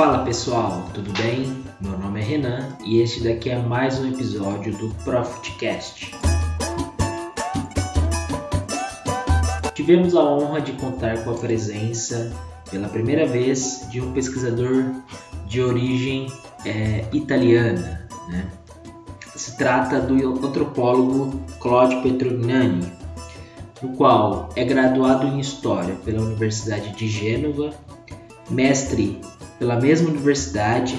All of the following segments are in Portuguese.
Fala pessoal, tudo bem? Meu nome é Renan e este daqui é mais um episódio do Profitcast. Tivemos a honra de contar com a presença, pela primeira vez, de um pesquisador de origem é, italiana. Né? Se trata do antropólogo Claudio Petrognani, no qual é graduado em História pela Universidade de Gênova, mestre pela mesma universidade,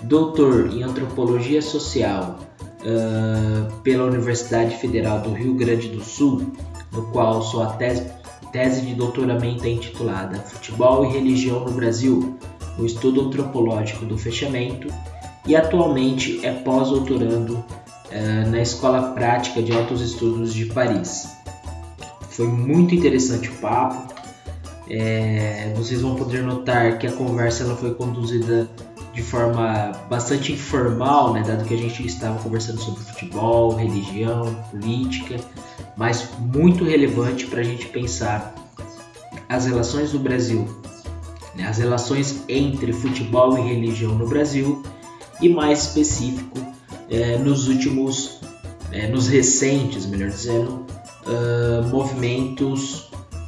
doutor em Antropologia Social uh, pela Universidade Federal do Rio Grande do Sul, no qual sua tese, tese de doutoramento é intitulada Futebol e Religião no Brasil, o estudo antropológico do fechamento, e atualmente é pós-doutorando uh, na Escola Prática de Altos Estudos de Paris. Foi muito interessante o papo, é, vocês vão poder notar que a conversa ela foi conduzida de forma bastante informal, né, dado que a gente estava conversando sobre futebol, religião, política, mas muito relevante para a gente pensar as relações do Brasil, né, as relações entre futebol e religião no Brasil e mais específico é, nos últimos, é, nos recentes, melhor dizendo, uh, movimentos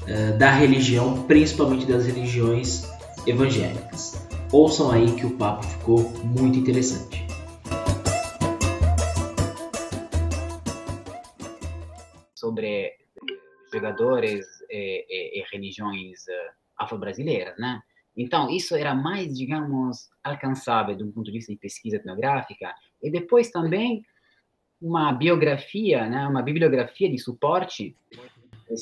uh, da religião, principalmente das religiões evangélicas. Ouçam aí que o papo ficou muito interessante. Sobre eh, jogadores e, e, e religiões afro-brasileiras, né? Então, isso era mais, digamos, alcançável do ponto de vista de pesquisa etnográfica, e depois também uma biografia, né, uma bibliografia de suporte,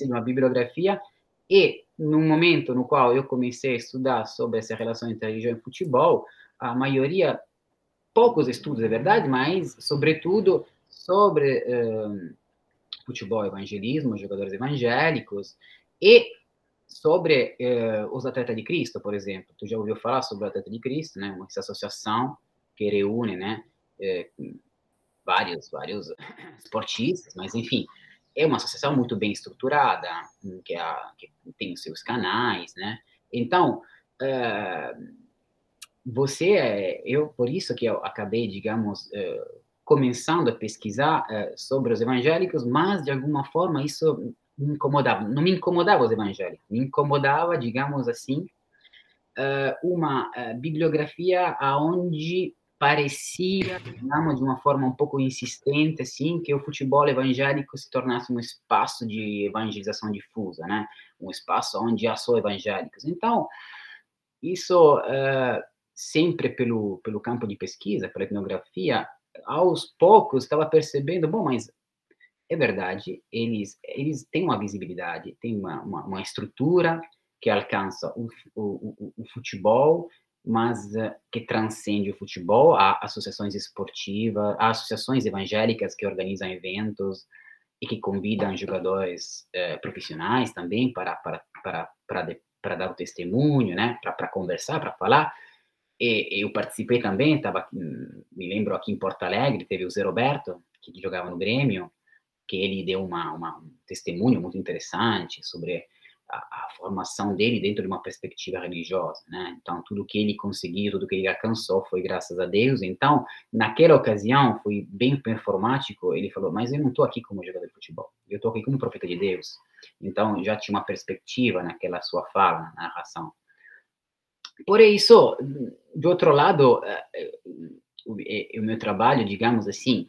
uma bibliografia, e no momento no qual eu comecei a estudar sobre essa relação entre religião e futebol, a maioria, poucos estudos, é verdade, mas, sobretudo, sobre uh, futebol evangelismo, jogadores evangélicos, e sobre uh, os atletas de Cristo, por exemplo. Tu já ouviu falar sobre o atleta de Cristo, né? Essa associação que reúne, né? Uh, vários, vários esportistas, mas enfim, é uma associação muito bem estruturada, que, é a, que tem os seus canais, né? Então, uh, você, eu, por isso que eu acabei, digamos, uh, começando a pesquisar uh, sobre os evangélicos, mas de alguma forma isso me incomodava, não me incomodava os evangélicos, me incomodava, digamos assim, uma bibliografia aonde parecia, digamos, de uma forma um pouco insistente, assim, que o futebol evangélico se tornasse um espaço de evangelização difusa, né? Um espaço onde há só evangélicos. Então, isso uh, sempre pelo, pelo campo de pesquisa, pela etnografia, aos poucos estava percebendo, bom, mas é verdade, eles, eles têm uma visibilidade, têm uma, uma, uma estrutura que alcança o, o, o, o futebol, mas uh, que transcende o futebol, há associações esportivas, há associações evangélicas que organizam eventos e que convidam jogadores uh, profissionais também para para para para, para dar o testemunho, né, para, conversar, para falar. E eu participei também, tava, me lembro aqui em Porto Alegre, teve o Zé Roberto, que jogava no Grêmio, que ele deu uma, uma um testemunho muito interessante sobre a, a, formação dele dentro de uma perspectiva religiosa, né? Então, tudo que ele conseguiu, tudo que ele alcançou foi graças a Deus. Então, naquela ocasião, foi bem performático, ele falou, mas eu não estou aqui como jogador de futebol, eu estou aqui como profeta de Deus. Então, já tinha uma perspectiva naquela sua fala, na narração. Por isso, do outro lado, eh, eh, o, o meu trabalho, digamos assim,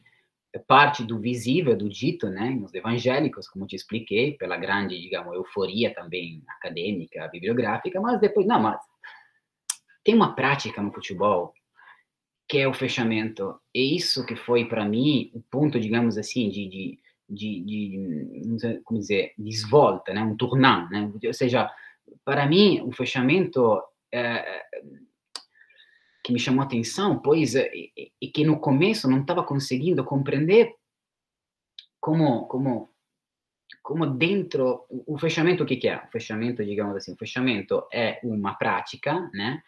parte do visível, do dito, né, nos evangélicos, como te expliquei, pela grande, digamos, euforia também acadêmica, bibliográfica, mas depois, não, mas tem uma prática no futebol que é o fechamento. E isso que foi para mim o ponto, digamos assim, de, de, de, de como dizer, desvolta, né, um tournant, né? Ou seja, para mim o fechamento é, que me chamou a atenção, pois e, e que no começo não estava conseguindo compreender como como como dentro o fechamento o que, que é? O fechamento digamos assim o fechamento é uma prática né?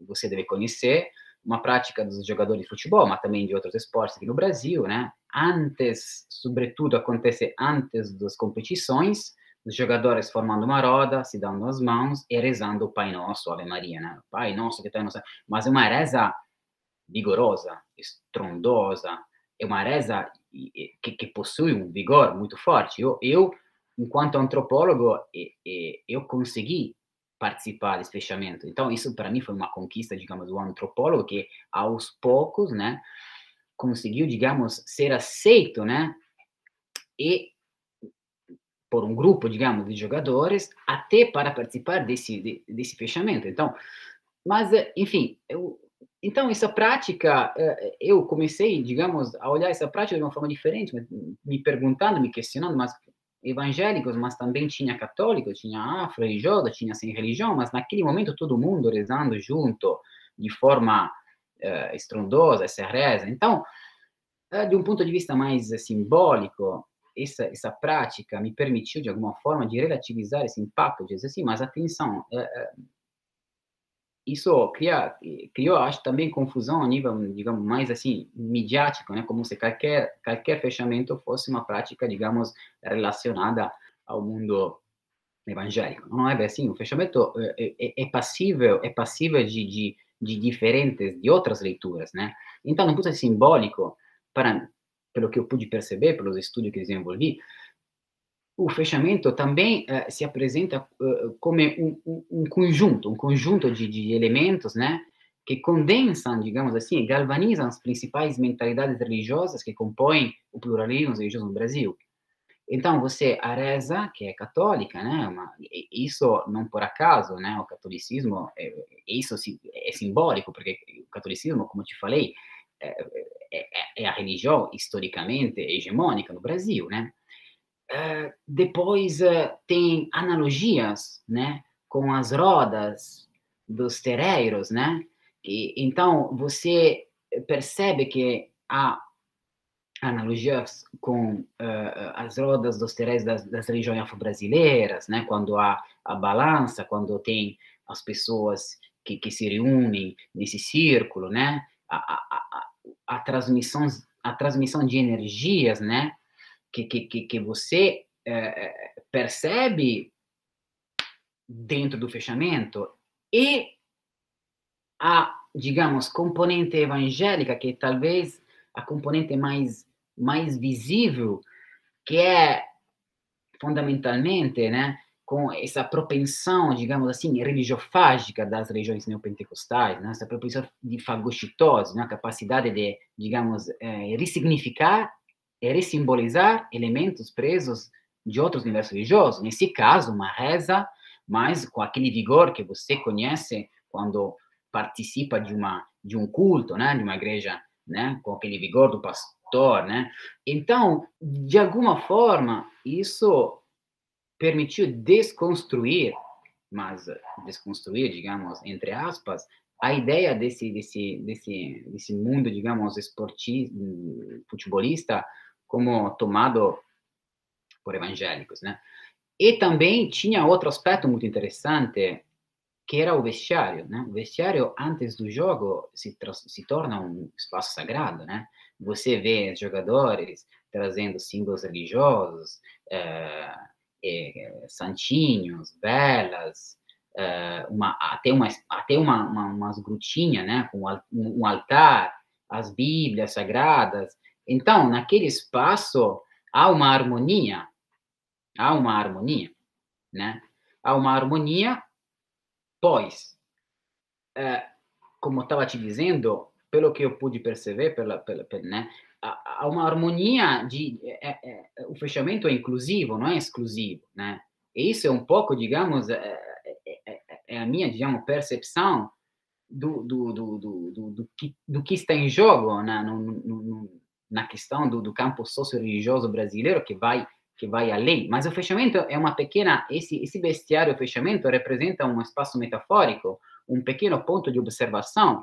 Você deve conhecer uma prática dos jogadores de futebol mas também de outros esportes aqui no Brasil né? Antes sobretudo acontece antes das competições os jogadores formando uma roda, se dando as mãos e rezando o Pai Nosso, Ave Maria, né? Pai Nosso que está no céu. Mas é uma reza vigorosa, estrondosa, é uma reza que, que possui um vigor muito forte. Eu, eu enquanto antropólogo, eu consegui participar desse fechamento. Então, isso para mim foi uma conquista, digamos, do antropólogo que aos poucos, né, conseguiu, digamos, ser aceito, né, e por um grupo, digamos, de jogadores, até para participar desse desse fechamento. Então, mas enfim, eu, então essa prática, eh, eu comecei, digamos, a olhar essa prática de uma forma diferente, me perguntando, me questionando, mas evangélicos, mas também tinha católicos, tinha afro-religioso, tinha sem religião, mas naquele momento todo mundo rezando junto, de forma uh, estrondosa, essa reza. Então, uh, de um ponto de vista mais simbólico, essa, essa prática me permitiu, de alguma forma, de relativizar esse impacto, de dizer assim, mas atenção, isso cria, criou, acho, também confusão a nível, digamos, mais assim, midiático, né? Como se qualquer, qualquer fechamento fosse uma prática, digamos, relacionada ao mundo evangélico. Não é bem assim. O fechamento é, é, é passível, é passível de, de, de, diferentes, de outras leituras, né? Então, no ponto simbólico, para, pelo que eu pude perceber, pelos estudos que desenvolvi, o fechamento também uh, se apresenta uh, como um, um, um, conjunto, um conjunto de, de, elementos, né, que condensam, digamos assim, galvanizam as principais mentalidades religiosas que compõem o pluralismo religioso no Brasil. Então, você, a reza, que é católica, né, uma, isso não por acaso, né, o catolicismo, é, isso é simbólico, porque o catolicismo, como te falei, é, é, é a religião historicamente hegemônica no Brasil, né, Uh, depois uh, tem analogias, né, com as rodas dos terreiros, né? E, então você percebe que há analogias com uh, as rodas dos terreiros das, das regiões afro-brasileiras, né? Quando há a balança, quando tem as pessoas que, que se reúnem nesse círculo, né? A, a, a, transmissão a transmissão de energias, né? que, que, que você é, percebe dentro do fechamento e a, digamos, componente evangélica, que é talvez a componente mais, mais visível, que é fundamentalmente, né, com essa propensão, digamos assim, religiofágica das regiões neopentecostais, né, essa propensão de fagocitose, né, a capacidade de, digamos, é, ressignificar é ressimbolizar elementos presos de outros universos religiosos. Nesse caso, uma reza, mas com aquele vigor que você conhece quando participa de uma de um culto, né, de uma igreja, né, com aquele vigor do pastor, né? Então, de alguma forma, isso permitiu desconstruir, mas desconstruir, digamos, entre aspas, a ideia desse desse desse desse mundo, digamos, esportista, futebolista como tomado por evangélicos, né? E também tinha outro aspecto muito interessante, que era o vestiário, né? O vestiário, antes do jogo, se, se torna um espaço sagrado, né? Você vê jogadores trazendo símbolos religiosos, é, é, santinhos, velas, é, uma, até, uma, até uma, uma, umas grutinhas, né? Com um altar, as bíblias sagradas, então, naquele espaço, há uma harmonia, há uma harmonia, né? Há uma harmonia, pois, é, como estava te dizendo, pelo que eu pude perceber, pela, pela, pela né? Há uma harmonia de... É, é, é, o fechamento é inclusivo, não é exclusivo, né? E isso é um pouco, digamos, é, é, é a minha, digamos, percepção do, do, do, do, do, que, do que está em jogo no, no, no na questão do, do campo socio-religioso brasileiro que vai que vai além, mas o fechamento é uma pequena esse esse bestiário o fechamento representa um espaço metafórico, um pequeno ponto de observação,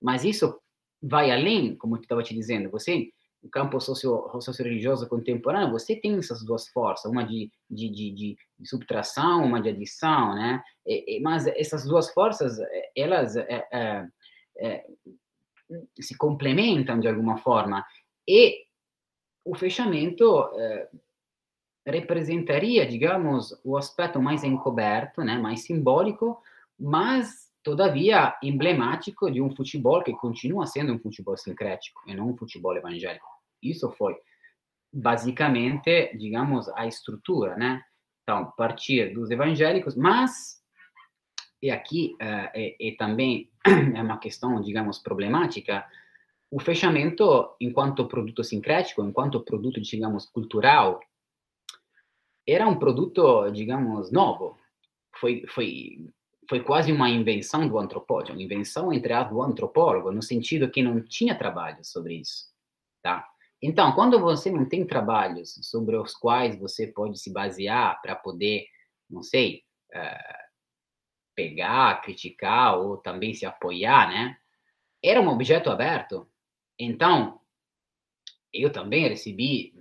mas isso vai além, como eu estava te dizendo, você no campo socio-religioso contemporâneo, você tem essas duas forças, uma de, de, de, de subtração, uma de adição, né? E, e, mas essas duas forças, elas é, é, é, se complementam de alguma forma e o fechamento eh, representaria, digamos, o aspecto mais encoberto, né, mais simbólico, mas todavia emblemático de um futebol que continua sendo um futebol sincrético e não um futebol evangélico. Isso foi basicamente, digamos, a estrutura, né? Então, partir dos evangélicos, mas e aqui uh, é, é, também é uma questão, digamos, problemática, o fechamento enquanto produto sincrético, enquanto produto, digamos, cultural, era um produto, digamos, novo. Foi, foi, foi quase uma invenção do antropólogo, uma invenção entre as do antropólogo, no sentido que não tinha trabalho sobre isso, tá? Então, quando você não tem trabalhos sobre os quais você pode se basear para poder, não sei, uh, pegar, criticar ou também se apoiar, né? Era um objeto aberto. Então, eu também recebi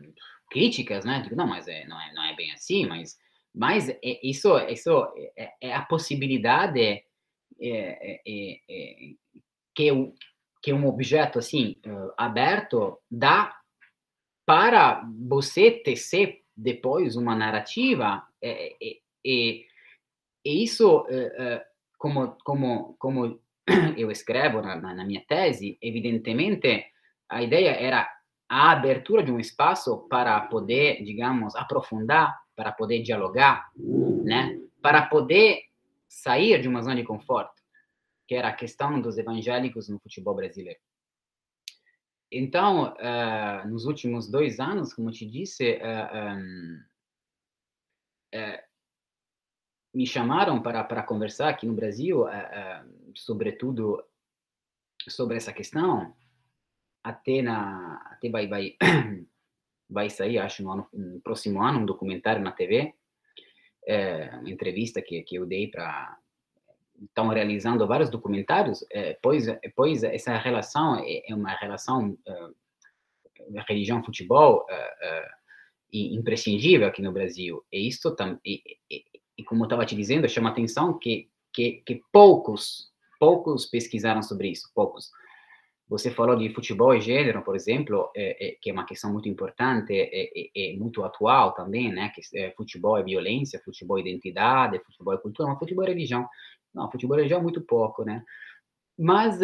críticas, né? Digo, não, mas é, não, é, não é bem assim, mas, mas é, isso, isso é, é a possibilidade é, que, que um objeto assim aberto dá para você tecer depois uma narrativa e, e, isso como como como eu escrevo na, na minha tese evidentemente a ideia era a abertura de um espaço para poder, digamos, aprofundar, para poder dialogar, né? Para poder sair de uma zona de conforto, que era a questão dos evangélicos no futebol brasileiro. Então, uh, nos últimos dois anos, como eu te disse, uh, um, uh, me chamaram para, para conversar aqui no Brasil, sobretudo sobre essa questão, até na até vai vai vai sair acho no, ano, no próximo ano um documentário na TV é, uma entrevista que, que eu dei para estão realizando vários documentários é, pois pois essa relação é, é uma relação é, religião futebol é, é, imprescindível aqui no Brasil. E isso e, como eu estava te dizendo chama atenção que, que que poucos poucos pesquisaram sobre isso poucos você falou de futebol e gênero, por exemplo, é, é, que é uma questão muito importante e é, é, é, muito atual também, né? Que é, futebol é violência, futebol é identidade, futebol é cultura, mas futebol é religião. Não, futebol é religião muito pouco, né? Mas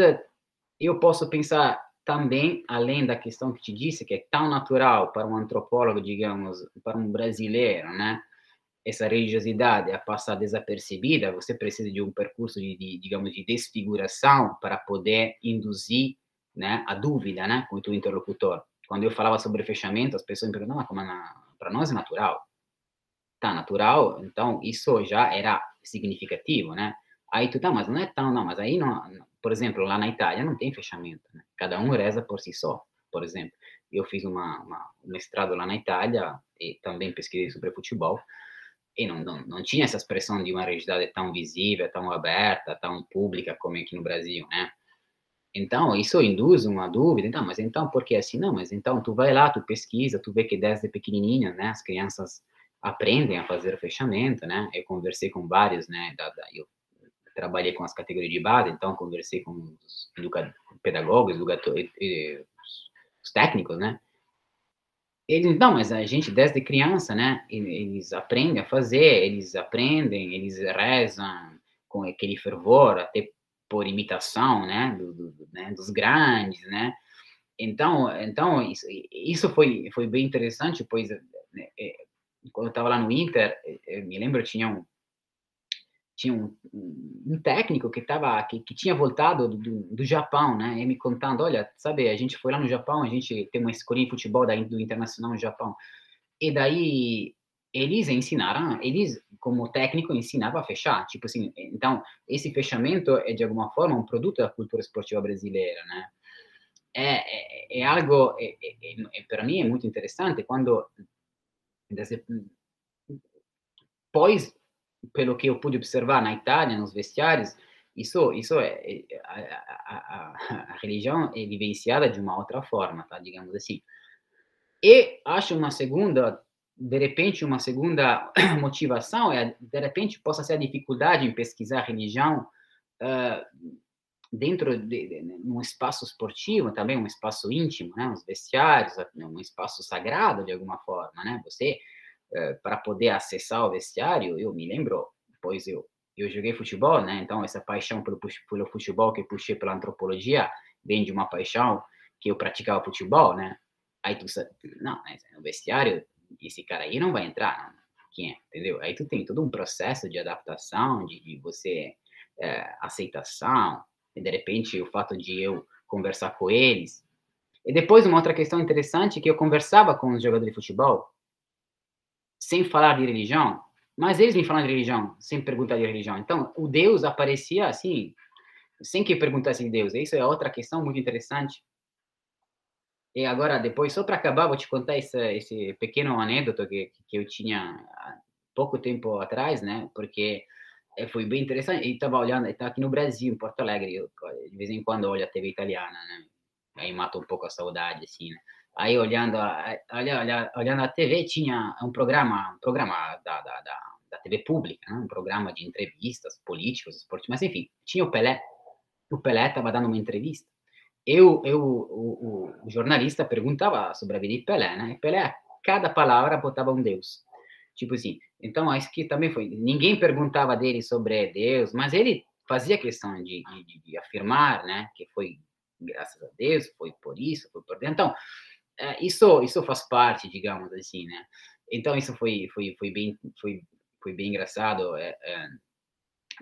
eu posso pensar também, além da questão que te disse, que é tão natural para um antropólogo, digamos, para um brasileiro, né? Essa religiosidade a passar desapercebida, você precisa de um percurso de, de digamos, de desfiguração para poder induzir né, a dúvida, né, com o teu interlocutor. Quando eu falava sobre fechamento, as pessoas me perguntavam, como é para nós é natural. Tá, natural, então isso já era significativo, né? Aí tu, tá, mas não é tão, não, mas aí, não, por exemplo, lá na Itália não tem fechamento, né? Cada um reza por si só, por exemplo. Eu fiz uma, uma, um mestrado lá na Itália e também pesquisei sobre futebol, e não, não, não tinha essa expressão de uma religiosidade tão visível, tão aberta, tão pública como aqui no Brasil, né? Então, isso induz uma dúvida, então, mas então, por que assim? Não, mas então, tu vai lá, tu pesquisa, tu vê que desde pequenininha, né, as crianças aprendem a fazer o fechamento, né, eu conversei com vários, né, da, da, eu trabalhei com as categorias de base, então conversei com os pedagogos, os técnicos, né, eles, não, mas a gente desde criança, né, eles aprendem a fazer, eles aprendem, eles rezam com aquele fervor, até por imitação, né, do, do, né, dos grandes, né? Então, então isso, isso foi foi bem interessante, pois né, é, quando eu estava lá no Inter, é, eu me lembro tinha um tinha um, um técnico que tava que, que tinha voltado do, do, do, Japão, né, e me contando, olha, sabe, a gente foi lá no Japão, a gente tem uma escolinha de futebol da, do internacional no Japão, e daí eles ensinaram, eles como técnico ensinava a fechar, tipo assim, então esse fechamento é de alguma forma um produto da cultura esportiva brasileira, né? É, é, é algo, é, é, é para mim é muito interessante quando, pois, pelo que eu pude observar na Itália, nos vestiários, isso, isso é, a, a, a, a religião é vivenciada de uma outra forma, tá? Digamos assim. E acho uma segunda de repente, uma segunda motivação é, de repente, possa ser a dificuldade em pesquisar religião uh, dentro de, de, um espaço esportivo, também um espaço íntimo, né? Os vestiários, um espaço sagrado, de alguma forma, né? Você uh, para poder acessar o vestiário, eu me lembro, pois eu eu joguei futebol, né? Então essa paixão pelo, pelo futebol que puxei pela antropologia vem de uma paixão que eu praticava futebol, né? Aí tu sabe, não, no vestiário esse cara aí não vai entrar, quem é, entendeu? Aí tu tem todo um processo de adaptação, de, de você é, aceitação, e de repente o fato de eu conversar com eles. E depois uma outra questão interessante que eu conversava com os jogadores de futebol, sem falar de religião, mas eles me falam de religião, sem perguntar de religião. Então, o Deus aparecia assim, sem que perguntasse de Deus. Isso é outra questão muito interessante. E agora, depois, só para acabar, vou te contar esse, esse pequeno anedota que, que eu tinha há pouco tempo atrás, né? Porque é, foi bem interessante. E estava olhando, estava aqui no Brasil, em Porto Alegre. Eu, de vez em quando olho a TV italiana, né? Aí mata um pouco a saudade, assim, né? Aí olhando olha, olha, olhando a TV tinha um programa, um programa da, da, da, da TV pública, né? um programa de entrevistas políticos, esportes, mas enfim, tinha o Pelé. O Pelé estava dando uma entrevista. Eu, eu o, o, jornalista perguntava sobre a vida de Pelé, né? E Pelé, cada palavra botava um Deus. Tipo assim. Então, acho que também foi. Ninguém perguntava dele sobre Deus, mas ele fazia questão de, de, de afirmar, né? Que foi graças a Deus, foi por isso, foi por dentro. Então, é, isso isso faz parte, digamos assim, né? Então isso foi foi foi bem foi foi bem engraçado, é, é,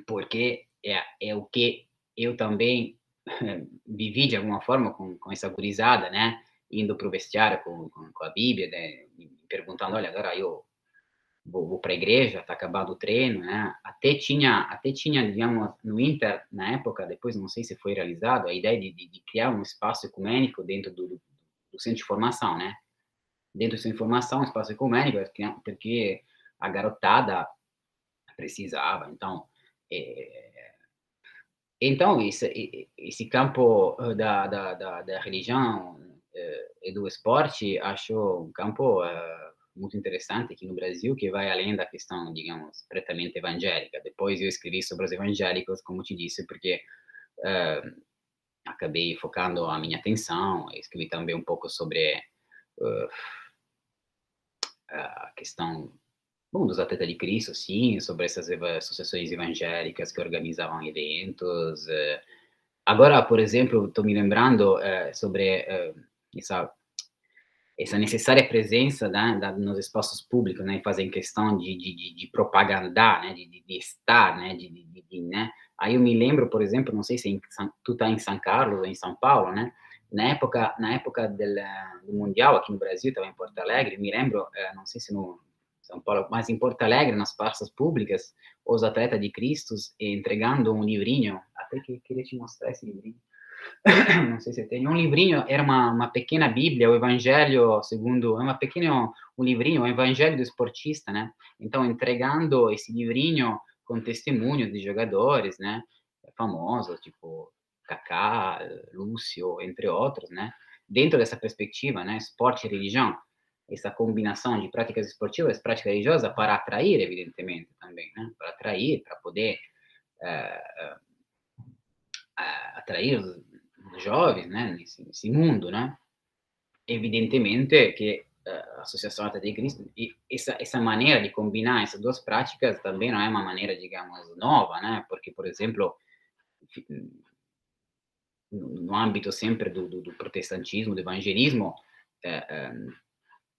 porque é, é o que eu também vivi de alguma forma com, com essa gurizada, né? Indo para o vestiário com, com, com, a Bíblia, né? perguntando, olha, agora eu vou, vou para a igreja, está acabado o treino, né? Até tinha, até tinha, digamos, no Inter, na época, depois não sei se foi realizado, a ideia de, de, de criar um espaço ecumênico dentro do, do centro de formação, né? Dentro do centro de formação, um espaço ecumênico, porque a garotada precisava, então... É, então, esse, esse campo da, da, da, da religião e do esporte, acho um campo muito interessante aqui no Brasil, que vai além da questão, digamos, pretamente evangélica. Depois eu escrevi sobre os evangélicos, como te disse, porque uh, acabei focando a minha atenção, escrevi também um pouco sobre uh, a questão bom, dos atletas de Cristo, sim, sobre essas associações evangélicas que organizavam eventos. Uh, agora, por exemplo, estou me lembrando sobre essa essa necessária presença né, da, nos espaços públicos, né, fazem questão de, de, de propagandar, né, de, de, estar, né, de, de, né, aí eu me lembro, por exemplo, não sei se em, tu tá em São Carlos ou em São Paulo, né, na época, na época del, do Mundial aqui no Brasil, estava em Porto Alegre, me lembro, eh, não sei se no São Paulo, mas em Porto Alegre, nas praças públicas, os atletas de Cristo entregando um livrinho, até que queria te mostrar esse livrinho, não sei se tem, um livrinho, era uma, uma pequena bíblia, o evangelho segundo, é uma pequena, um livrinho, o evangelho do esportista, né? Então, entregando esse livrinho com testemunhos de jogadores, né? Famosos, tipo Kaká, Lúcio, entre outros, né? Dentro dessa perspectiva, né? Esporte e religião, essa combinação de práticas esportivas, prática religiosa, para atrair, evidentemente, também, né? Para atrair, para poder uh, atrair jovens, né, nesse, nesse, mundo, né? Evidentemente que a Associação Atleta de Cristo, e essa, essa maneira de combinar essas duas práticas também não é uma maneira, digamos, nova, né? Porque, por exemplo, no âmbito sempre do, do, do protestantismo, do evangelismo, é, é,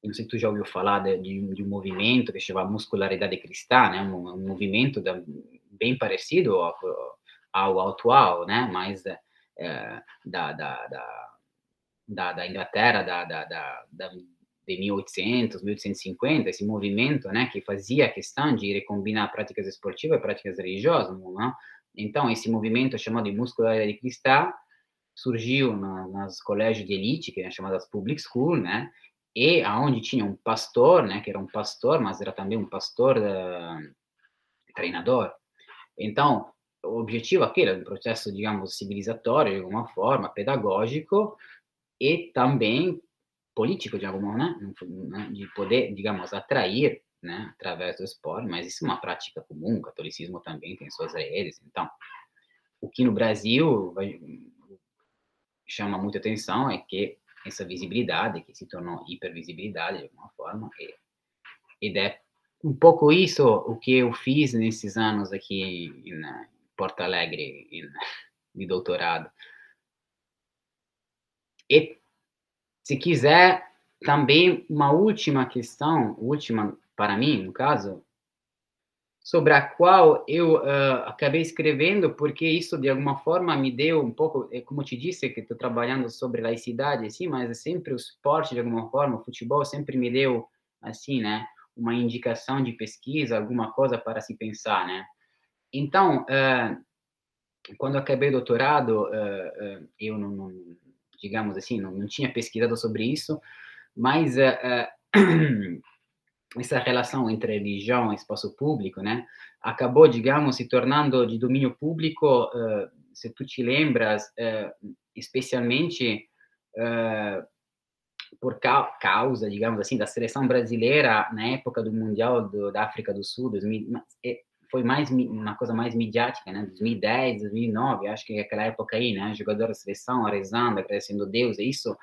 não sei se tu já ouviu falar de, de, um movimento que se chama muscularidade cristã, né? Um, um movimento da, bem parecido ao, ao atual, né? Mais é, da, da, da, da, da Inglaterra, da, da, da, da de 1800, 1850, esse movimento, né, que fazia questão de recombinar práticas esportivas e práticas religiosas, né? Então, esse movimento chamado de muscularidade cristã surgiu na, nas colégios de elite, que eram chamadas public school, né, e aonde tinha um pastor, né, que era um pastor, mas era também um pastor uh, treinador. Então, o objetivo aqui era um processo, digamos, civilizatório, de alguma forma, pedagógico e também político, de alguma né? né? de poder, digamos, atrair, né, através do esporte, mas isso é uma prática comum, o catolicismo também tem suas redes, então, o que no Brasil vai, chama muita atenção é que essa visibilidade, que se tornou hipervisibilidade, de alguma forma, e é um pouco isso o que eu fiz nesses anos aqui em Porto Alegre, em, de doutorado. E, se quiser, também uma última questão, última para mim, no caso, sobre a qual eu uh, acabei escrevendo, porque isso de alguma forma me deu um pouco, é como te disse, que estou trabalhando sobre laicidade, assim, mas é sempre o esporte de alguma forma, o futebol sempre me deu, assim, né, uma indicação de pesquisa, alguma coisa para se pensar, né. Então, uh, quando acabei o doutorado, uh, eu não, não, digamos assim, não, não, tinha pesquisado sobre isso, mas essa relação entre religião e espaço público, né, acabou, digamos, se tornando de domínio público, uh, se tu te lembras, uh, especialmente uh, por ca causa, digamos assim, da seleção brasileira na época do Mundial do, da África do Sul, 2000, foi mais uma coisa mais midiática, né, 2010, 2009, acho que é aquela época aí, né, jogador da seleção, rezando, agradecendo Deus, e isso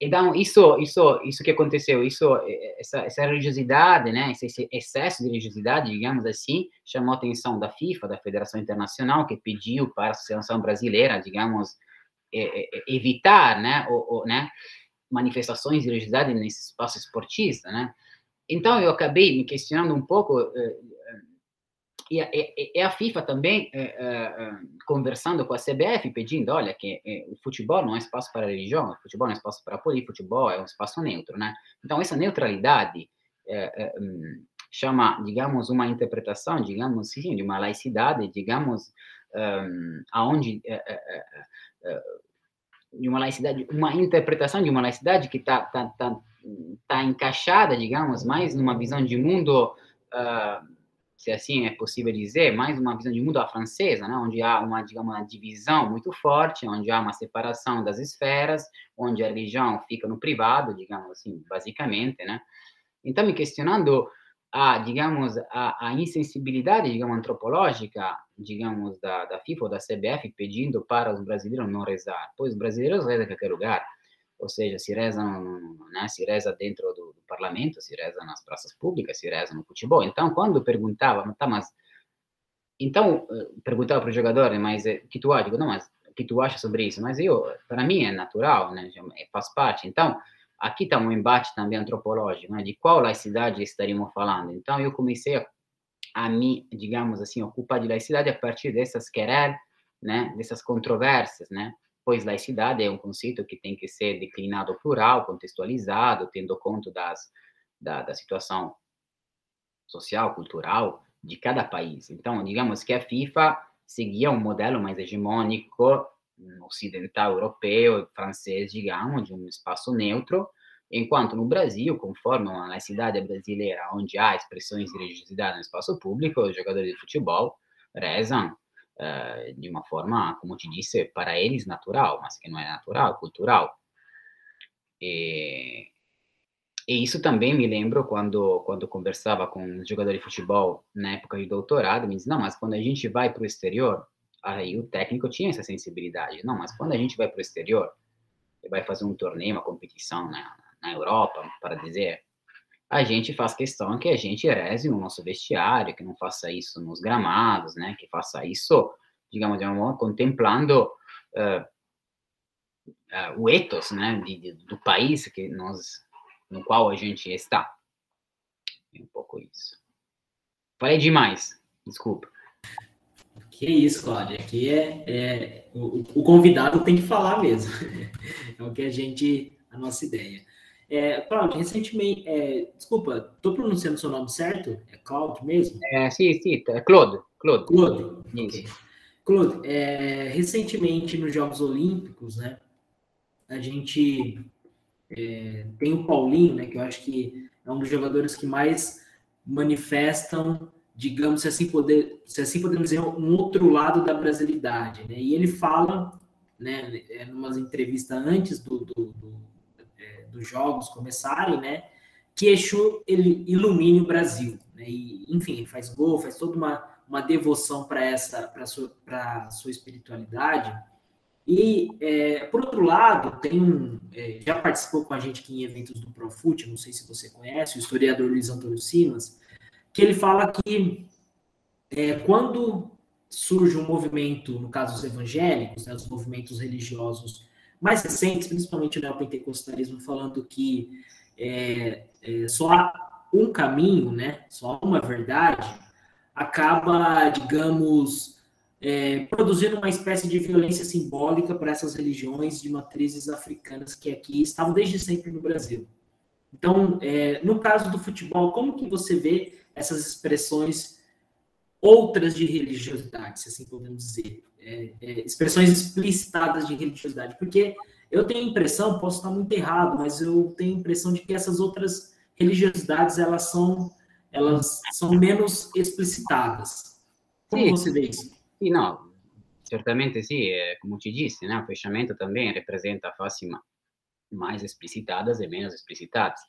então, isso, isso, isso que aconteceu, isso, essa, essa religiosidade, né, esse excesso de religiosidade, digamos assim, chamou a atenção da FIFA, da Federação Internacional, que pediu para a Associação Brasileira, digamos, evitar, né, ou, né, manifestações de religiosidade nesse espaço esportista, né. Então, eu acabei me questionando um pouco e, e, e, a FIFA também, é, é, conversando com a CBF, pedindo, olha, que é, o futebol não é espaço para religião, o futebol não é espaço para política, o futebol é um espaço neutro, né? Então, essa neutralidade hum, chama, digamos, uma interpretação, digamos, sim, de uma laicidade, digamos, um, aonde de uma laicidade, uma interpretação de uma laicidade que está tá, tá, tá encaixada, digamos, mais numa visão de mundo uh, se assim é possível dizer, mais uma visão de mundo à francesa, né, onde há uma, digamos, uma divisão muito forte, onde há uma separação das esferas, onde a religião fica no privado, digamos assim, basicamente, né. Então, me questionando a, digamos, a, a insensibilidade, digamos, antropológica, digamos, da, da FIFA ou da CBF pedindo para os brasileiros não rezar, pois os brasileiros rezam em qualquer lugar, ou seja, se reza, né, se reza dentro do, do, parlamento, se reza nas praças públicas, se reza no futebol. Então, quando perguntava, tá, mas então eh, perguntava para o jogador, mas o eh, que tu acha? Não, mas o que tu acha sobre isso? Mas eu, para mim é natural, né, faz parte. Então, aqui está um embate também antropológico, né, de qual laicidade estaríamos falando. Então, eu comecei a, a me, digamos assim, ocupar de laicidade a partir dessas querer, né, dessas controvérsias, né, pois laicidade é um conceito que tem que ser declinado plural, contextualizado, tendo conta das, da, da situação social, cultural de cada país. Então, digamos que a FIFA seguia um modelo mais hegemônico, ocidental, europeu, francês, digamos, de um espaço neutro, enquanto no Brasil, conforme a laicidade brasileira, onde há expressões de religiosidade no espaço público, os jogadores de futebol rezam uh, de uma forma, como te disse, para eles natural, mas que não é natural, cultural. E, e isso também me lembro quando quando conversava com jogadores de futebol na época de doutorado, me disse, não, mas quando a gente vai para o exterior, aí o técnico tinha essa sensibilidade, não, mas quando a gente vai para o exterior, vai fazer um torneio, uma competição na, na Europa, para dizer, a gente faz questão que a gente reze no nosso vestiário, que não faça isso nos gramados, né? Que faça isso, digamos, de uma contemplando uh, uh, o ethos, né? De, de, do país que nós, no qual a gente está. É um pouco isso. Falei demais, desculpa. Que isso, Cláudia. Aqui é, é o, o convidado tem que falar mesmo. é o que a gente, a nossa ideia. É, Claudio, recentemente, é, desculpa, estou pronunciando seu nome certo? É Claudio mesmo? É, sim, sim, é Claude. Claude. Claude. Okay. Claude, é, recentemente nos Jogos Olímpicos, né, a gente é, tem o Paulinho, né, que eu acho que é um dos jogadores que mais manifestam, digamos, se assim, poder, se assim podemos dizer, um outro lado da brasilidade, né, e ele fala, né, em umas entrevistas antes do, do, do dos jogos começarem, né? Que Exu ele ilumine o Brasil, né? E, enfim, ele faz gol, faz toda uma, uma devoção para essa, para sua, para sua espiritualidade. E, é, por outro lado, tem um. É, já participou com a gente aqui em eventos do Profut, não sei se você conhece, o historiador Luiz Antônio Simas, que ele fala que é, quando surge um movimento, no caso os evangélicos, né, os movimentos religiosos mais recentes, principalmente o neopentecostalismo, falando que é, é, só há um caminho, né, só há uma verdade, acaba, digamos, é, produzindo uma espécie de violência simbólica para essas religiões de matrizes africanas que aqui estavam desde sempre no Brasil. Então, é, no caso do futebol, como que você vê essas expressões outras de religiosidade, se assim podemos dizer, é, é, expressões explicitadas de religiosidade? Porque eu tenho a impressão, posso estar muito errado, mas eu tenho a impressão de que essas outras religiosidades elas são elas são menos explicitadas. Como Sim. você vê isso? Sì, no, certamente sì, come ci disse, né? o fechamento também representa a face mais explicitadas e menos explicitadas.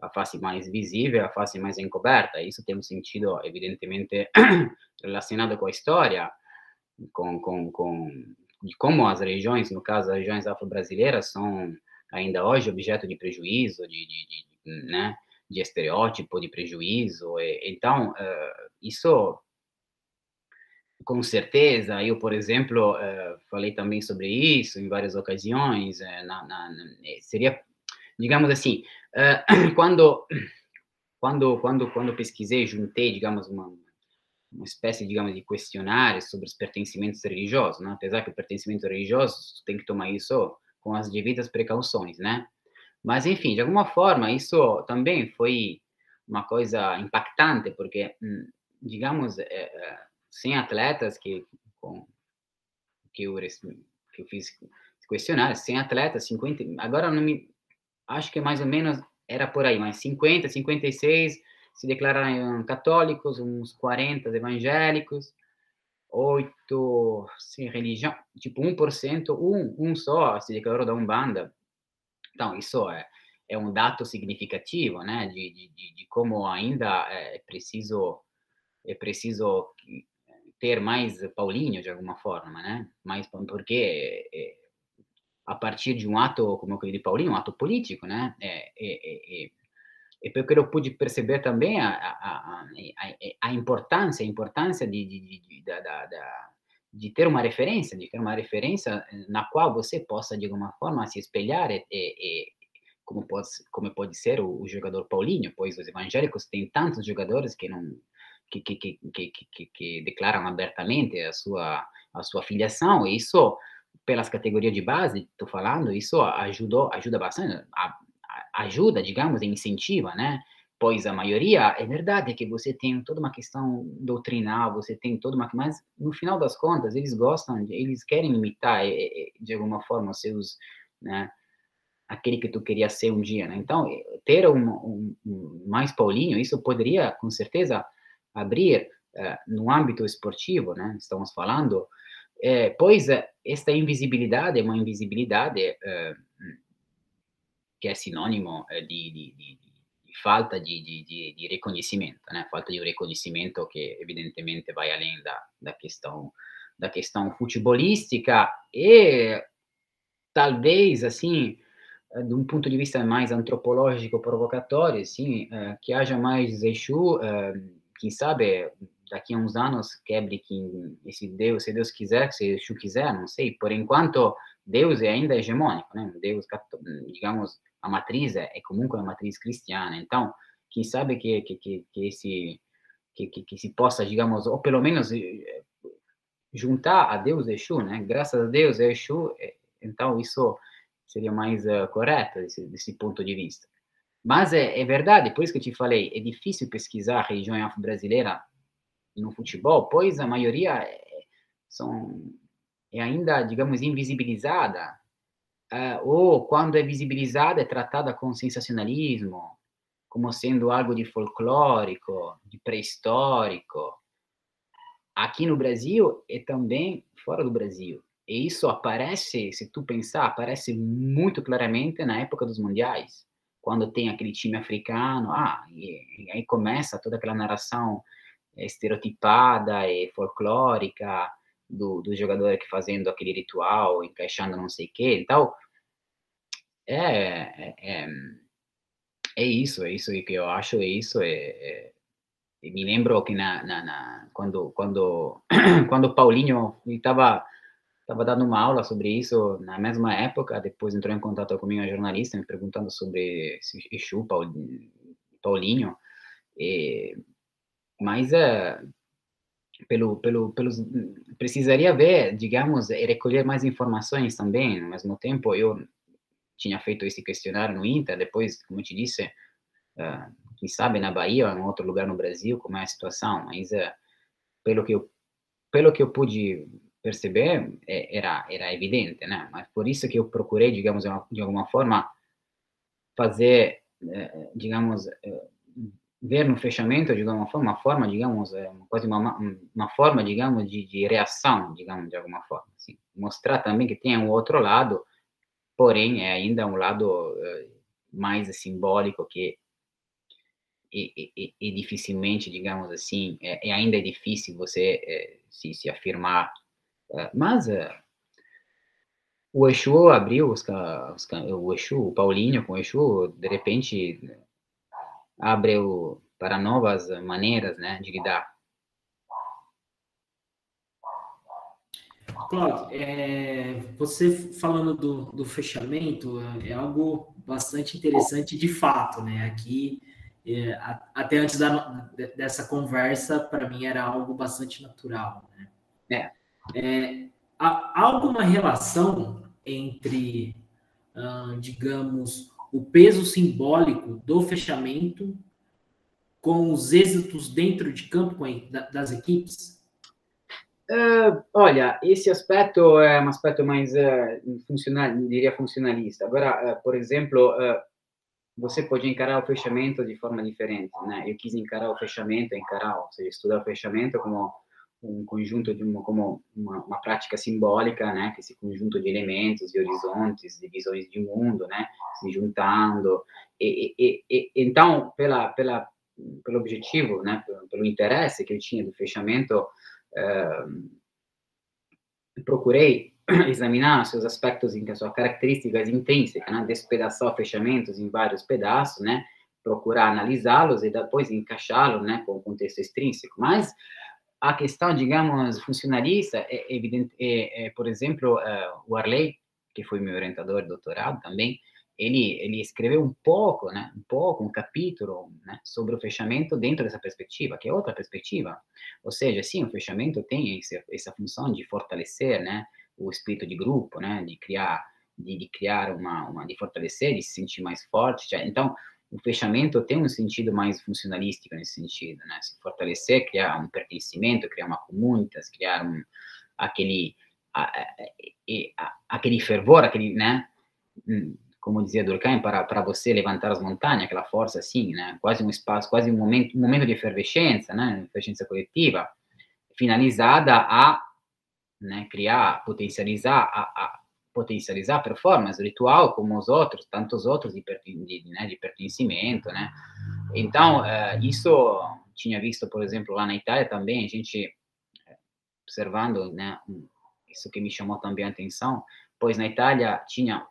A face mais visível, a face mais encoberta. Isso tem um sentido, evidentemente, relacionado com a história, com, com, com de como as regiões, no caso as regiões afro-brasileiras, são ainda hoje objeto de prejuízo, de, de, de, né, de estereótipo, de prejuízo. Então, uh, isso com certeza, eu, por exemplo, uh, falei também sobre isso em várias ocasiões. Uh, na, na, seria, digamos assim, quando, quando, quando, quando pesquisei, juntei, digamos, uma, uma espécie, digamos, de questionário sobre os pertencimentos religiosos, né? apesar que o pertencimento religioso tem que tomar isso com as devidas precauções, né? Mas, enfim, de alguma forma, isso também foi uma coisa impactante, porque, hum, digamos, sem atletas que, com, que, eu, que eu fiz questionário, sem atletas, 50, agora não me, acho que mais ou menos era por aí, mas 50, 56 se declararam católicos, uns 40 evangélicos, 8 sem religião, tipo 1%, um, um só se declarou da Umbanda. Então, isso é, é um dado significativo, né, de, de, de como ainda é preciso é preciso ter mais Paulinho de alguma forma, né? Mais porque é, a partir de um ato, como eu de Paulinho, um ato político, né? É, é, é, e porque eu pude perceber também a, a, a, a importância, a importância de, de, de, de, de ter uma referência, de ter uma referência na qual você possa, de alguma forma, se espelhar e, e, como pode, como pode ser o, o, jogador Paulinho, pois os evangélicos têm tantos jogadores que não que, que, que, que, que declaram abertamente a sua, a sua filiação, e isso, pelas categorias de base, estou falando, isso ajudou, ajuda bastante, a, ajuda, digamos, incentiva, né? Pois a maioria, é verdade que você tem toda uma questão doutrinal, você tem toda uma... Mas, no final das contas, eles gostam, eles querem imitar, de alguma forma, os seus... Né? aquele que tu queria ser um dia, né? Então, ter um, um, um mais Paulinho, isso poderia, com certeza, abrir uh, no âmbito esportivo, né? Estamos falando, é, pois esta invisibilidade é uma invisibilidade uh, que é sinônimo de, de, falta de, reconhecimento, né? Falta de reconhecimento que evidentemente vai além da, da questão da questão futebolística e talvez assim de um ponto de vista mais antropológico provocatório, sim, que haja mais Exu quem sabe daqui a uns anos quebre que esse Deus, se Deus quiser, se Exu quiser, não sei. Por enquanto, Deus é ainda hegemônico, né? Deus, digamos, a matriz é, é comunque uma matriz cristiana. Então, quem sabe que que, que, que esse que, que, que, se possa, digamos, ou pelo menos eh, juntar a Deus e Exu, né? Graças a Deus e Exu, eh, então isso seria mais uh, correto desse, desse ponto de vista. Mas é, é, verdade, por isso que eu te falei, é difícil pesquisar a região afro-brasileira no futebol, pois a maioria é, são, é ainda, digamos, invisibilizada, uh, ou quando é visibilizada é tratada com sensacionalismo, como sendo algo de folclórico, de pré-histórico. Aqui no Brasil e também fora do Brasil. E isso aparece, se tu pensar, aparece muito claramente na época dos mundiais quando tem aquele time africano, ah, e, e aí começa toda aquela narração estereotipada e folclórica do, do jogador que fazendo aquele ritual, encaixando não sei o que e tal. É, é, é, é, isso, é isso que eu acho, é isso. É, é, me lembro que na, na, na, quando, quando, quando Paulinho estava estava dando uma aula sobre isso na mesma época, depois entrou em contato comigo a jornalista me perguntando sobre Exu, Paulinho, e, mas é, pelo, pelo, precisaria ver, digamos, e recolher mais informações também, ao mesmo tempo eu tinha feito esse questionário no Inter, depois, como eu te disse, uh, quem sabe na Bahia ou em outro lugar no Brasil, como é a situação, mas uh, pelo que eu pelo que eu pude perceber, é, era era evidente, né? Mas por isso que eu procurei, digamos, de alguma forma fazer, eh, digamos, ver no fechamento, digamos, uma forma, uma forma, digamos, quase uma, uma forma, digamos, de, de reação, digamos, de alguma forma, assim. Mostrar também que tem um outro lado porém é ainda um lado uh, mais simbólico que e, e, e, dificilmente, digamos assim, é, é, ainda é difícil você é, se, se afirmar. Mas o Exu abriu os, os, o Exu, o Paulinho com o Exu, de repente abre para novas maneiras, né, de lidar Cláudio, é, você falando do, do fechamento é, é algo bastante interessante de fato, né? Aqui, é, até antes da, dessa conversa, para mim era algo bastante natural. Né? É. é há, há alguma relação entre, hum, digamos, o peso simbólico do fechamento com os êxitos dentro de campo das equipes? Uh, olha, esse aspecto é um aspecto mais uh, funcional, diria funcionalista. Agora, uh, por exemplo, você pode encarar o fechamento de forma diferente, né? Eu quis encarar o fechamento, encarar, ou seja, estudar o fechamento como um conjunto de uma, como uma, uma, prática simbólica, né? Que esse conjunto de elementos, de horizontes, de visões de mundo, né? Se juntando. E, e, e então, pela, pela, pelo objetivo, né? Pelo, pelo interesse que eu tinha do fechamento procurei examinar seus aspectos, em suas características intrínsecas, né? despedaçar fechamentos em vários pedaços, né? procurar analisá-los e depois encaixá-los né? com o contexto extrínseco. Mas a questão, digamos, funcionalista é evidente, é, é por exemplo, uh, o Arley, que foi meu orientador de doutorado também, ele, ele escreveu um pouco, né, um pouco, um capítulo né, sobre o fechamento dentro dessa perspectiva, que é outra perspectiva. Ou seja, sim, o fechamento tem esse, essa função de fortalecer né, o espírito de grupo, né, de criar, de, de criar uma, uma, de fortalecer, de se sentir mais forte. Já. Então, o fechamento tem um sentido mais funcionalístico nesse sentido, né, se fortalecer, criar um pertencimento, criar uma comunidade, criar um, aquele, a, a, a, aquele fervor, aquele, né, hum, como dizia Durkheim, para, para você levantar as montanhas, aquela força assim, né? Quase um espaço, quase um momento, um momento de efervescência, né? Efervescência coletiva, finalizada a né, criar, potencializar, a, a potencializar a performance ritual como os outros, tantos outros de, de, né, de pertencimento, né? Então, uh, isso tinha visto, por exemplo, lá na Itália também, a gente eh, observando, né, isso que me chamou também a atenção, pois na Itália tinha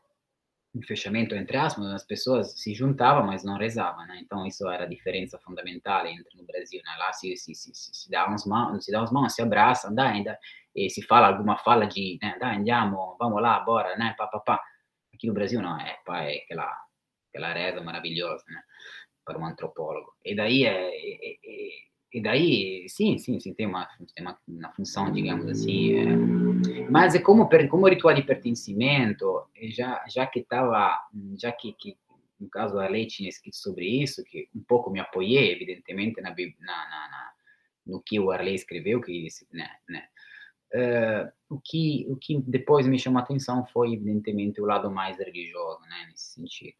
um fechamento entre aspas, as pessoas se juntavam, mas não rezavam, né? Então isso era a diferença fundamental entre no Brasil, né? Lá se se se, se dá umas mãos, se dá as mãos, se abraça, dá ainda e se fala alguma fala de, né, dai, andiamo, vamos lá, bora, né, pá, pá, pá. Aqui no Brasil não, é, pá, é aquela aquela reza maravilhosa, né? Para um antropólogo. E daí é, é, é e daí, sim, sim, sim, tem uma, tem uma, uma função, digamos assim, é, mas é como, como ritual de pertencimento, já, já que estava, já que, que, no caso a lei tinha escrito sobre isso, que um pouco me apoiei, evidentemente, na, na, na no que o Arley escreveu, que né, né, uh, o que o que depois me chamou a atenção foi evidentemente o lado mais religioso, né, nesse sentido.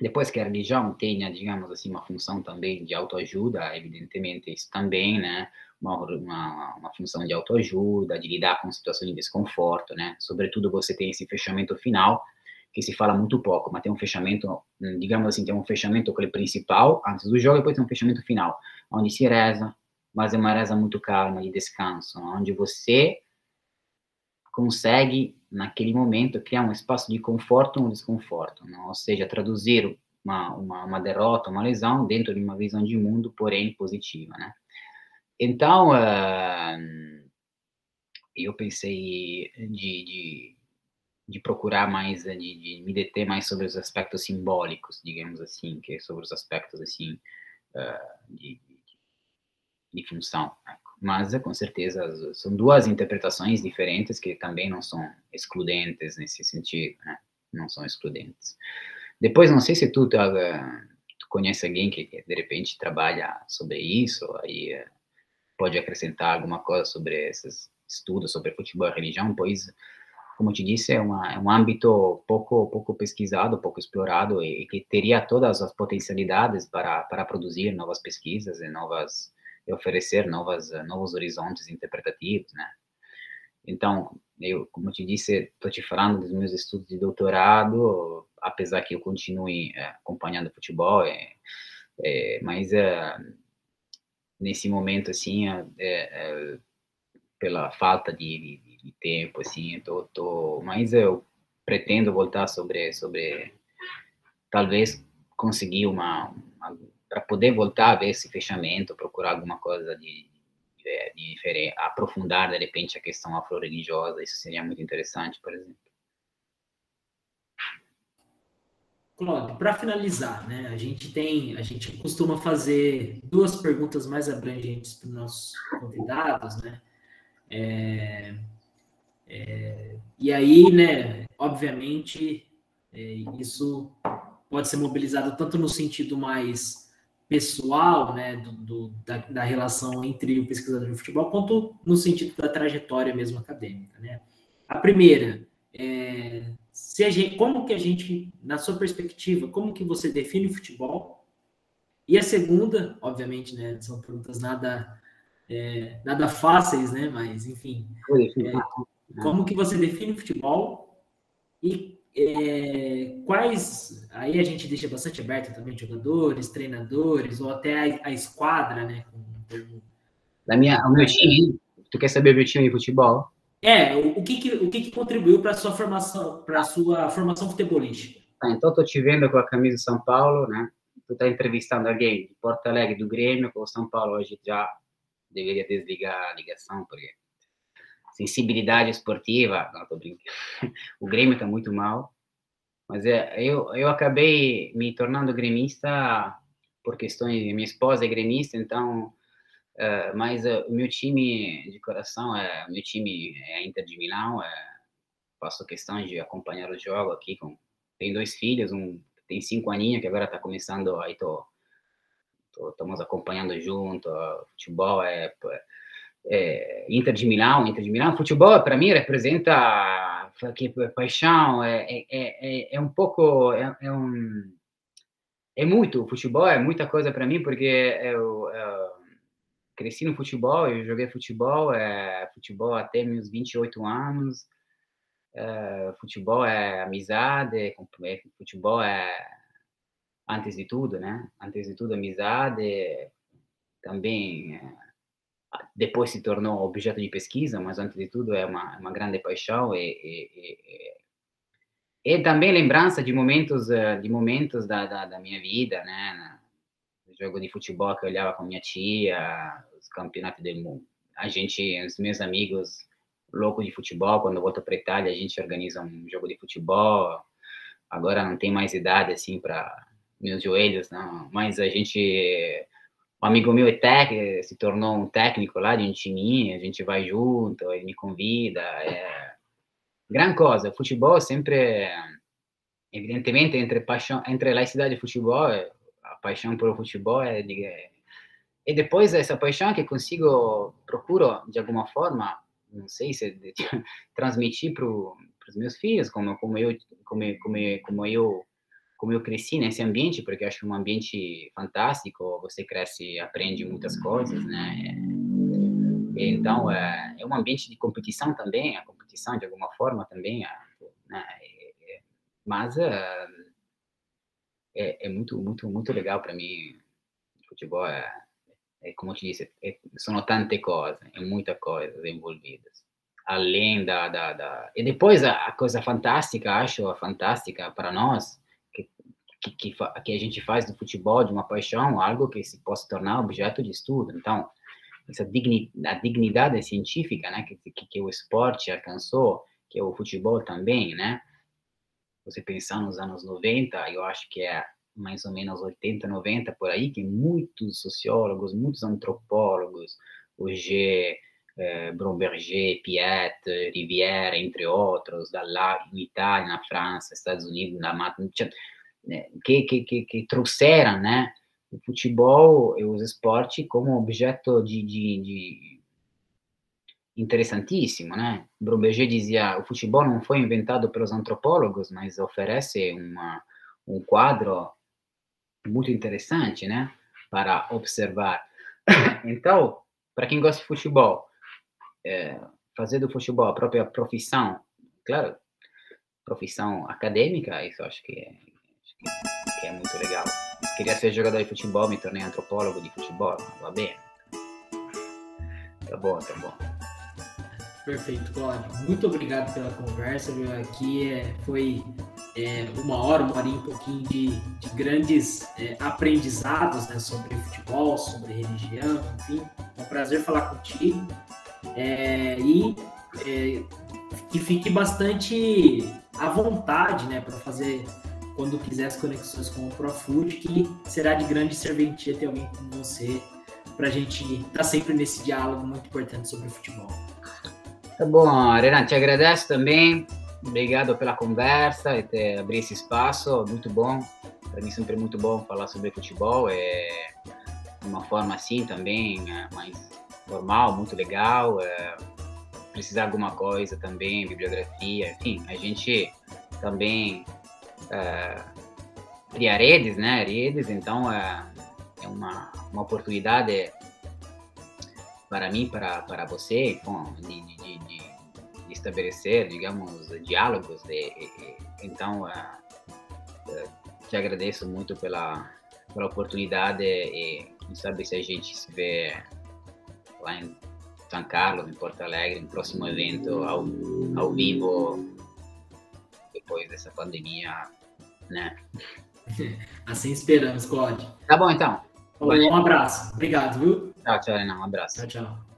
Depois que a religião tenha, digamos assim, uma função também de autoajuda, evidentemente isso também, né, uma, uma, uma função de autoajuda, de lidar com situações de desconforto, né, sobretudo você tem esse fechamento final, que se fala muito pouco, mas tem um fechamento, digamos assim, tem um fechamento é principal antes do jogo, e depois tem um fechamento final, onde se reza, mas é uma reza muito calma, de descanso, onde você consegue, naquele momento, criar um espaço de conforto ou desconforto, não? ou seja, traduzir uma, uma, uma, derrota, uma lesão dentro de uma visão de mundo, porém positiva, né? Então, uh, eu pensei de, de, de procurar mais, de, de, me deter mais sobre os aspectos simbólicos, digamos assim, que é sobre os aspectos, assim, uh, de, de função. Né? Mas, com certeza, são duas interpretações diferentes que também não são excludentes nesse sentido, né? Não são excludentes. Depois, não sei se tu, tu, tu conhece alguém que, de repente trabalha sobre isso, aí eh, pode acrescentar alguma coisa sobre esses estudos sobre futebol e religião, pois, como te disse, é, uma, é um âmbito pouco pouco pesquisado, pouco explorado e, e que teria todas as potencialidades para, para produzir novas pesquisas e novas oferecer novas, novos horizontes interpretativos, né? Então, eu, como eu te disse, estou te falando dos meus estudos de doutorado, apesar que eu continue é, acompanhando futebol, é, é, mas é, nesse momento, assim, pela falta de, de, de, tempo, assim, tô, tô, mas eu pretendo voltar sobre, sobre talvez conseguir uma, uma para poder voltar a ver esse fechamento, procurar alguma coisa de, de, de diferente, aprofundar de repente a questão afro-religiosa, isso seria muito interessante, por exemplo. Claudio, para finalizar, né, a gente tem, a gente costuma fazer duas perguntas mais abrangentes para os nossos convidados, né? É, é, e aí, né, obviamente, é, isso pode ser mobilizado tanto no sentido mais pessoal, né, do, do da, da, relação entre o pesquisador e o futebol, quanto no sentido da trajetória mesmo acadêmica, né. A primeira, é, se a gente, como que a gente, na sua perspectiva, como que você define o futebol? E a segunda, obviamente, né, são perguntas nada é, nada fáceis, né, mas enfim, é, como que você define o futebol e é, quais aí a gente deixa bastante aberto também jogadores, treinadores ou até a, a esquadra, né? Da minha, o meu time, tu quer saber o meu time de futebol? É, o, o que, que o que, que contribuiu para sua formação, para sua formação futebolística? Tá, então tô te vendo com a camisa de São Paulo, né? Tu tá entrevistando alguém de Porto Alegre do Grêmio com o São Paulo hoje já deveria desligar a ligação porque sensibilidade esportiva, não tô brincando. O Grêmio está muito mal, mas é, eu eu acabei me tornando gremista por questões minha esposa é gremista, então uh, mas uh, o meu time de coração é meu time é Inter de Milão, é, faço questão de acompanhar o jogo aqui com tem dois filhos, um tem cinco aninhos que agora está começando aí tô estamos acompanhando junto, futebol é é, Inter de Milão, Inter de Milão, futebol para mim representa que paixão, é, é, é, é um pouco, é, é, um, é muito, futebol é muita coisa para mim, porque eu, eu, cresci no futebol, eu joguei futebol, é, futebol até meus 28 anos, é, futebol é amizade, é, futebol é antes de tudo, né? Antes de tudo amizade, também depois se tornou objeto de pesquisa, mas antes de tudo é uma, uma grande paixão e, e, e, e, também lembrança de momentos eh, de momentos da, da, da minha vida, né? Jogo de futebol que eu olhava com minha tia, os campeonatos do mundo. A gente, os meus amigos loucos de futebol, quando eu volto para Itália, a gente organiza um jogo de futebol. Agora não tem mais idade assim para meus joelhos, não, mas a gente um amigo meu é técnico, se tornou um técnico lá de um time, a gente vai junto, ele me convida, é grande coisa. Futebol sempre, evidentemente, entre paixão, entre a laicidade e futebol, a paixão pelo futebol é, de, é e depois essa paixão que consigo, procuro de alguma forma, não sei se de, transmitir para os meus filhos, como como eu como, como, como eu como eu cresci nesse ambiente, porque acho um ambiente fantástico, você cresce, aprende muitas coisas, né? Então, é, é um ambiente de competição também, a competição de alguma forma também, é, né? mas é, é, é, muito, muito, muito legal para mim. Futebol é, é, como eu te disse, é, são tante coisas, é muita coisa envolvidas. além da, da, da... e depois a, a, coisa fantástica acho fantástica para nós que, que, que, a gente faz do futebol de uma paixão algo que se possa tornar objeto de estudo. Então essa dignidade, a dignidade científica né que, que, que o esporte alcançou que é o futebol também né você pensar nos anos 90 eu acho que é mais ou menos 80 90 por aí que muitos sociólogos muitos antropólogos hoje eh, Bromberger, Piet, Rivière, entre outros, da lá Itália, na França, Estados Unidos, na né, que, que, que, que trouxeram, né, o futebol e os esportes como objeto de, de, de interessantíssimo, né? Bromberger dizia, o futebol não foi inventado pelos antropólogos, mas oferece uma, um quadro muito interessante, né, para observar. Então, para quem gosta de futebol, é, fazer do futebol a própria profissão, claro, profissão acadêmica, isso acho que é, que, é muito legal. Queria ser jogador de futebol, me tornei antropólogo de futebol, va bem. Tá bom, tá bom. Perfeito, Claudio. Muito obrigado pela conversa, viu? Aqui é, foi é, uma hora, uma hora e um pouquinho de, de grandes é, aprendizados né, sobre futebol, sobre religião, enfim. É um prazer falar contigo. É, e é, que fique bastante à vontade né, para fazer quando quiser as conexões com o Profut, que será de grande serventia ter alguém como você para a gente estar tá sempre nesse diálogo muito importante sobre o futebol. Tá bom, Renan, te agradeço também. Obrigado pela conversa e ter abrir esse espaço, muito bom. Para mim sempre é muito bom falar sobre futebol, é uma forma assim também, é mais normal, muito legal. É, precisar alguma coisa também, bibliografia, enfim, a gente também é, cria redes, né? Redes, então é, é uma, uma oportunidade para mim, para, para você, de, de, de, de estabelecer, digamos, diálogos. De, então, é, é, te agradeço muito pela, pela oportunidade e quem sabe se a gente se vê lá em São Carlos, em Porto Alegre, no próximo evento ao, ao vivo, depois dessa pandemia, né? Assim esperamos, Claude. Tá bom, então. Um abraço. Obrigado, viu? Tchau, tchau, Renan. Um abraço. Tchau, tchau.